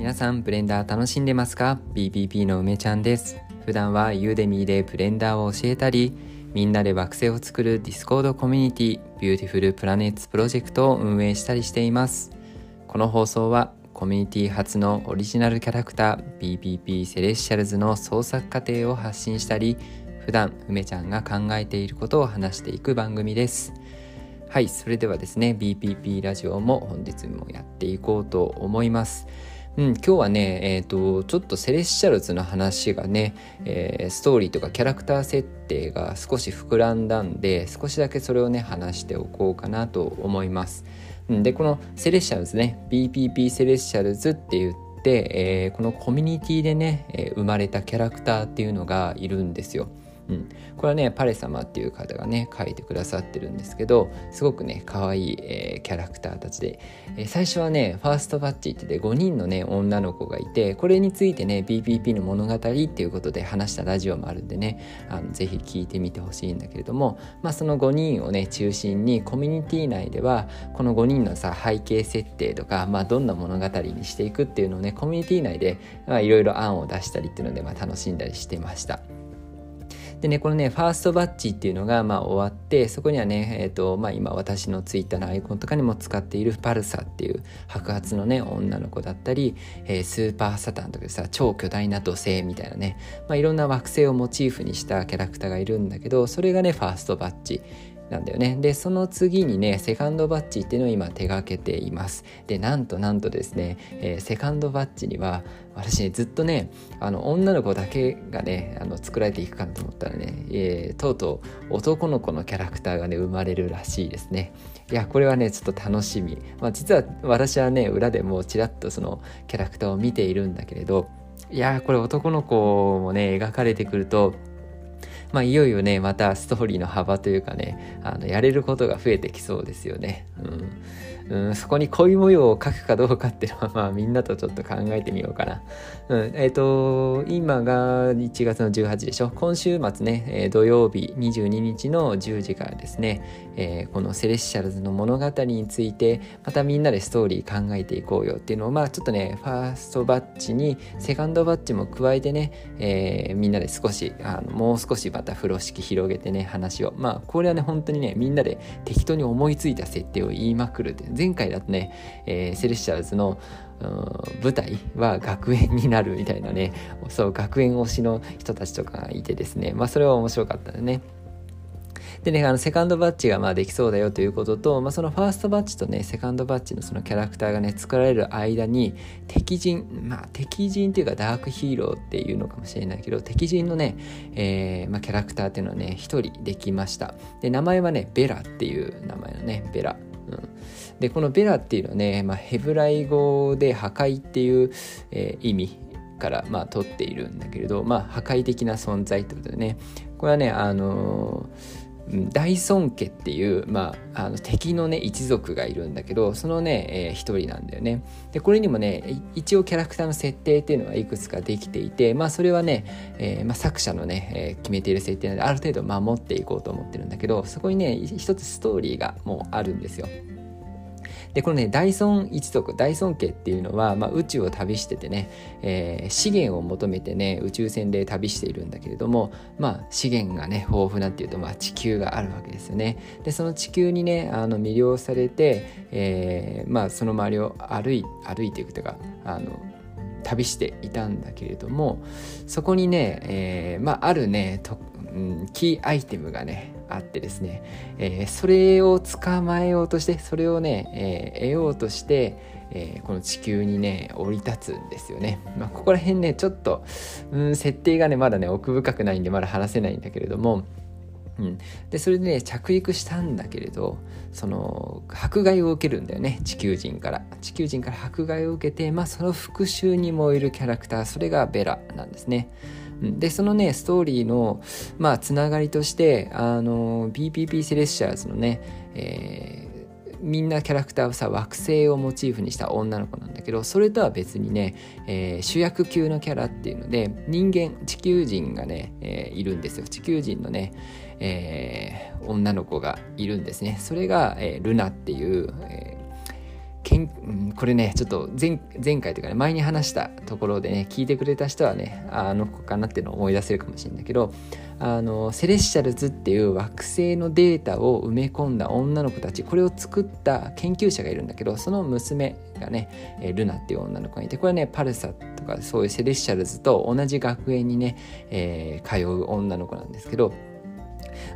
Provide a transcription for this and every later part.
皆さんブレンダー楽しんでますか ?BPP の梅ちゃんです。普段は Udemy でブレンダーを教えたりみんなで惑星を作る Discord コミュニティ Beautiful Planets Project を運営したりしています。この放送はコミュニティ初のオリジナルキャラクター BPP Celestials の創作過程を発信したり普段梅ちゃんが考えていることを話していく番組です。はいそれではですね BPP ラジオも本日もやっていこうと思います。うん、今日はね、えーと、ちょっとセレッシャルズの話がね、えー、ストーリーとかキャラクター設定が少し膨らんだんで少しだけそれをね話しておこうかなと思います。でこのセレッシャルズね BPP セレッシャルズって言って、えー、このコミュニティでね、え、生まれたキャラクターっていうのがいるんですよ。うん、これはねパレ様っていう方がね書いてくださってるんですけどすごくね可愛い、えー、キャラクターたちで、えー、最初はねファーストバッチってて5人のね女の子がいてこれについてね BPP の物語っていうことで話したラジオもあるんでねあのぜひ聞いてみてほしいんだけれども、まあ、その5人をね中心にコミュニティ内ではこの5人のさ背景設定とか、まあ、どんな物語にしていくっていうのをねコミュニティ内でいろいろ案を出したりっていうので、まあ、楽しんだりしてました。でね、このね、ファーストバッジっていうのがまあ終わって、そこにはね、えっ、ー、と、まあ今私のツイッターのアイコンとかにも使っているパルサっていう白髪のね、女の子だったり、えー、スーパーサタンとかさ、超巨大な土星みたいなね、まあいろんな惑星をモチーフにしたキャラクターがいるんだけど、それがね、ファーストバッジ。なんだよね。で、その次にね、セカンドバッジっていうのを今手がけています。で、なんとなんとですね、えー、セカンドバッジには、私ね、ずっとね、あの、女の子だけがね、あの、作られていくかなと思ったらね、えー、とうとう男の子のキャラクターがね、生まれるらしいですね。いや、これはね、ちょっと楽しみ。まあ、実は私はね、裏でもうちらっとそのキャラクターを見ているんだけれど、いやこれ男の子もね、描かれてくると、まあ、いよいよね、またストーリーの幅というかね、あの、やれることが増えてきそうですよね。うん。うん、そこに恋模様を描くかどうかっていうのは、まあ、みんなとちょっと考えてみようかな。うん、えっ、ー、と、今が1月の18でしょ？今週末ね、えー、土曜日22日の10時からですね、えー、このセレッシャルズの物語について、またみんなでストーリー考えていこうよっていうのを、まあ、ちょっとね、ファーストバッジにセカンドバッジも加えてね、えみんなで少し、あのもう少しまた風呂敷広げてね、話を。まあ、これはね、本当にね、みんなで適当に思いついた設定を言いまくるって、前回だとね、えー、セレシャルズの舞台は学園になるみたいなねそう学園推しの人たちとかがいてですねまあそれは面白かったね。でね、あの、セカンドバッジがまあできそうだよということと、まあ、そのファーストバッジとね、セカンドバッジのそのキャラクターがね、作られる間に、敵陣、まあ、敵陣っていうかダークヒーローっていうのかもしれないけど、敵陣のね、えー、まあ、キャラクターっていうのはね、一人できました。で、名前はね、ベラっていう名前のね、ベラ。うん、でこのベラっていうのはね、まあ、ヘブライ語で破壊っていう、えー、意味からまあ取っているんだけれど、まあ、破壊的な存在ってことでねこれはねあのー大尊家っていう、まあ、あの敵のね一族がいるんだけどそのね、えー、一人なんだよね。でこれにもね一応キャラクターの設定っていうのはいくつかできていてまあそれはね、えーまあ、作者のね、えー、決めている設定なのである程度守っていこうと思ってるんだけどそこにね一つストーリーがもうあるんですよ。でこのね大孫一族大孫家っていうのは、まあ、宇宙を旅しててね、えー、資源を求めてね宇宙船で旅しているんだけれども、まあ、資源がね豊富なっていうと、まあ、地球があるわけですよね。でその地球にねあの魅了されて、えー、まあ、その周りを歩い歩いていくというかあの旅していたんだけれどもそこにね、えー、まあ、あるねと、うん、キーアイテムがねあってですね、えー、それを捕まえようとしてそれをね、えー、得ようとして、えー、この地球にね降り立つんですよね、まあ、ここら辺ねちょっと、うん、設定がねまだね奥深くないんでまだ話せないんだけれどもうん、でそれでね着陸したんだけれどその迫害を受けるんだよね地球人から。地球人から迫害を受けて、まあ、その復讐に燃えるキャラクターそれがベラなんですね。でそのねストーリーのまあつながりとしてあの BPP セレッシャーズのね、えー、みんなキャラクターはさ惑星をモチーフにした女の子なんだけどそれとは別にね、えー、主役級のキャラっていうので人間地球人がね、えー、いるんですよ。地球人のね、えー、女の子がいるんですね。それが、えー、ルナっていう、えけん、これねちょっと前前回というかね前に話したところでね聞いてくれた人はねあの子かなっていうのを思い出せるかもしれないけどあのセレッシャルズっていう惑星のデータを埋め込んだ女の子たちこれを作った研究者がいるんだけどその娘がね、ルナっていう女の子がいてこれはねパルサとかそういうセレッシャルズと同じ学園にね、えー、通う女の子なんですけど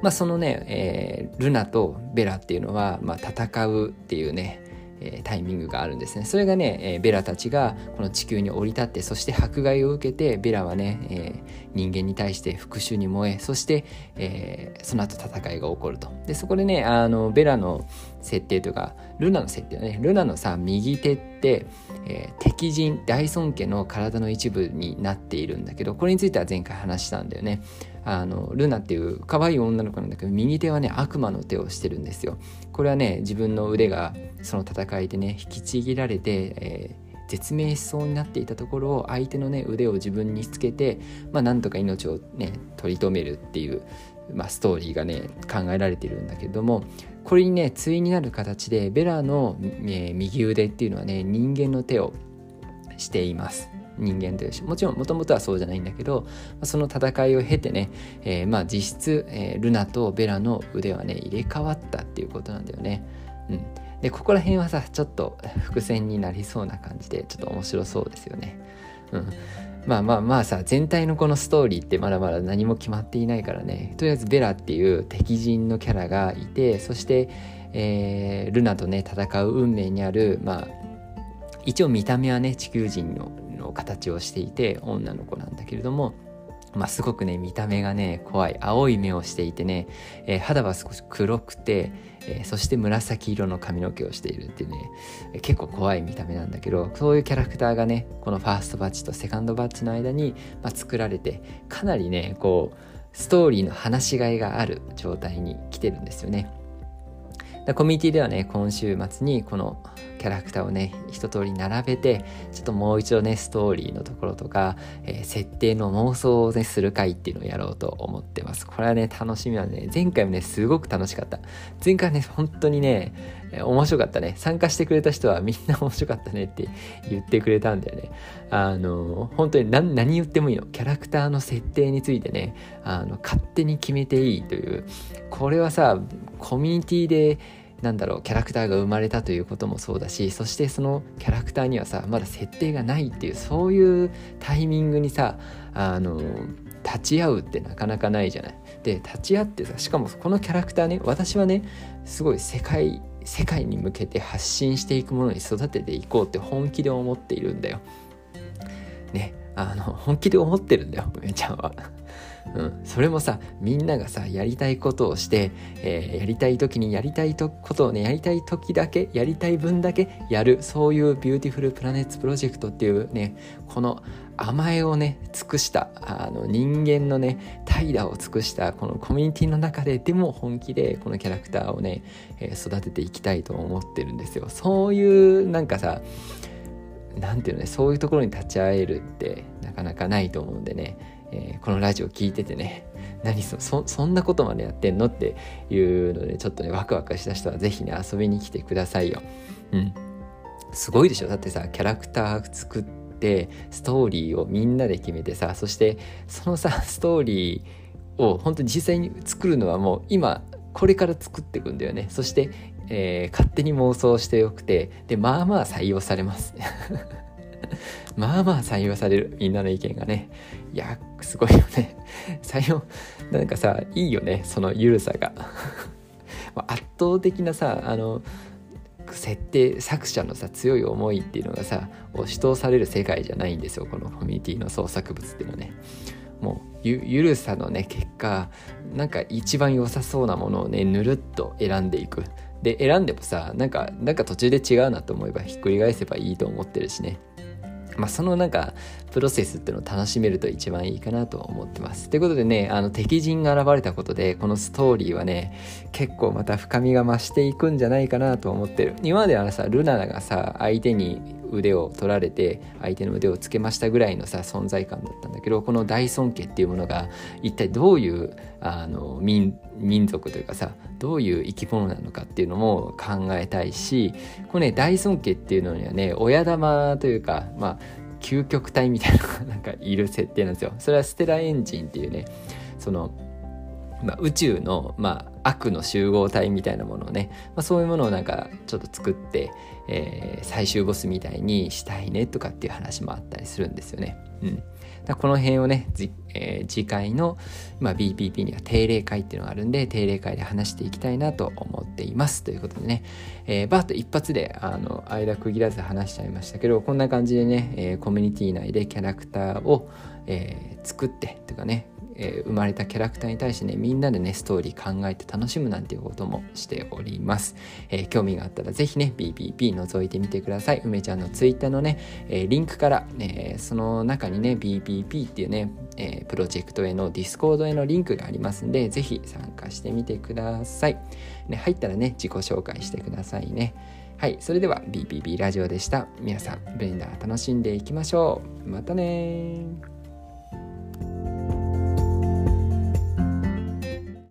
まあ、そのね、えー、ルナとベラっていうのは、まあ、戦うっていうねえタイミングがあるんですね。それがね、えベラたちがこの地球に降り立ってそして迫害を受けてベラはね、え人間に対して復讐に燃えそして、えその後戦いが起こると。でそこでねあのベラの設定というかルナの設定ねルナのさ右手って、えー、敵人大尊家の体の一部になっているんだけどこれについては前回話したんだよね。あのルナっていう可愛い女の子なんだけど右手はね悪魔の手をしてるんですよ。これはね自分の腕がその戦いでね引きちぎられて、えー絶命しそうになっていたところを相手のね腕を自分につけて、まあ、なんとか命をね取り留めるっていう、まあ、ストーリーがね考えられているんだけれどもこれにね対になる形でベラの、えー、右腕っていうのはね人間の手をしています。人間というしもちろんもともとはそうじゃないんだけどその戦いを経てね、えー、まあ実質、えー、ルナとベラの腕はね入れ替わったっていうことなんだよね。うん、でここら辺はさちょっと伏線になりそうな感じでちょっと面白そうですよね。うん、まあまあまあさ全体のこのストーリーってまだまだ何も決まっていないからねとりあえずベラっていう敵陣のキャラがいてそして、えー、ルナとね戦う運命にあるまあ一応見た目はね地球人の形をしていて女の子なんだけれどもまあ、すごくね見た目がね怖い青い目をしていてね、えー、肌は少し黒くて、えー、そして紫色の髪の毛をしているっていうね結構怖い見た目なんだけどそういうキャラクターがねこのファーストバッチとセカンドバッチの間に、まあ、作られてかなりねこうストーリーの話しがいがある状態に来てるんですよね。コミュニティではね今週末にこのキャラクターをね一通り並べてちょっともう一度ねストーリーのところとか、えー、設定の妄想をねする回っていうのをやろうと思ってます。これはね楽しみなんでね前回もねすごく楽しかった。前回ね本当にね面白かったね。参加してくれた人は みんな面白かったねって言ってくれたんだよね。あの本当に何何言ってもいいの。キャラクターの設定についてねあの勝手に決めていいという。これはさコミュニティでなんだろうキャラクターが生まれたということもそうだしそしてそのキャラクターにはさまだ設定がないっていうそういうタイミングにさあの立ち会うってなかなかないじゃない？で立ち会ってさしかもこのキャラクターね私はねすごい世界世界に向けて発信していくものに育てていこうって本気で思っているんだよ。ねあの本気で思ってるんだよ梅ちゃんは。うん、それもさみんながさやりたいことをして、えー、やりたい時にやりたいとことをねやりたい時だけやりたい分だけやるそういう Beautiful Planets Project っていうねこの甘えをね尽くしたあの人間のね怠惰を尽くしたこのコミュニティの中ででも本気でこのキャラクターをね、えー、育てていきたいと思ってるんですよ。そういうなんかさなんていうのねそういうところに立ち会えるってなかなかないと思うんでね。えー、このラジオ聞いててね何そそそんなことまでやってんのっていうのでちょっとねワクワクした人は是非ね遊びに来てくださいよ。うん、すごいでしょ？だってさキャラクター作ってストーリーをみんなで決めてさそしてそのさストーリーを本当に実際に作るのはもう今これから作っていくんだよね。そして、えー、勝手に妄想してよくてでまあまあ採用されます。まあまあ採用されるみんなの意見がね。いやすごいよね。採用なんかさいいよね。その緩さが。圧倒的なさあの設定作者のさ強い思いっていうのがさ押し通される世界じゃないんですよ。このコミュニティの創作物っていうのはね。もうゆゆるさのね結果なんか一番良さそうなものをねぬるっと選んでいく。で選んでもさなんかなんか途中で違うなと思えばひっくり返せばいいと思ってるしね。まあ、そのなんかプロセスっていうのを楽しめると一番いいかなと思ってます。ということでね、あの敵陣が現れたことで、このストーリーはね、結構また深みが増していくんじゃないかなと思ってる。今まではさ、ルナがさ、相手に腕を取られて相手の腕をつけましたぐらいのさ存在感だったんだけどこの大尊家っていうものが一体どういうあの民族というかさどういう生き物なのかっていうのも考えたいしこれね大尊家っていうのにはね親玉というかまあ究極体みたいなのが なんかいる設定なんですよ。それはステラエンジンっていうねそのまあ、宇宙の、まあ、悪の集合体みたいなものをね、まあ、そういうものをなんかちょっと作って、えー、最終ボスみたいにしたいねとかっていう話もあったりするんですよね。うん、だこの辺をね、えー、次回の、まあ、BPP には定例会っていうのがあるんで定例会で話していきたいなと思っています。ということでね、えー、バーッと一発であの間区切らず話しちゃいましたけどこんな感じでね、えー、コミュニティ内でキャラクターを、えー、作ってというかねえー、生まれたキャラクターに対してねみんなでねストーリー考えて楽しむなんていうこともしております、えー、興味があったら是非ね BBP 覗いてみてください。梅ちゃんの Twitter のね、えー、リンクから、えその中にね BBP っていうね、えプロジェクトへの Discord へのリンクがありますんで是非参加してみてください、ね、入ったらね自己紹介してくださいね。はい、それでは BBB ラジオでした。皆さん、ブレンダー楽しんでいきましょう。またね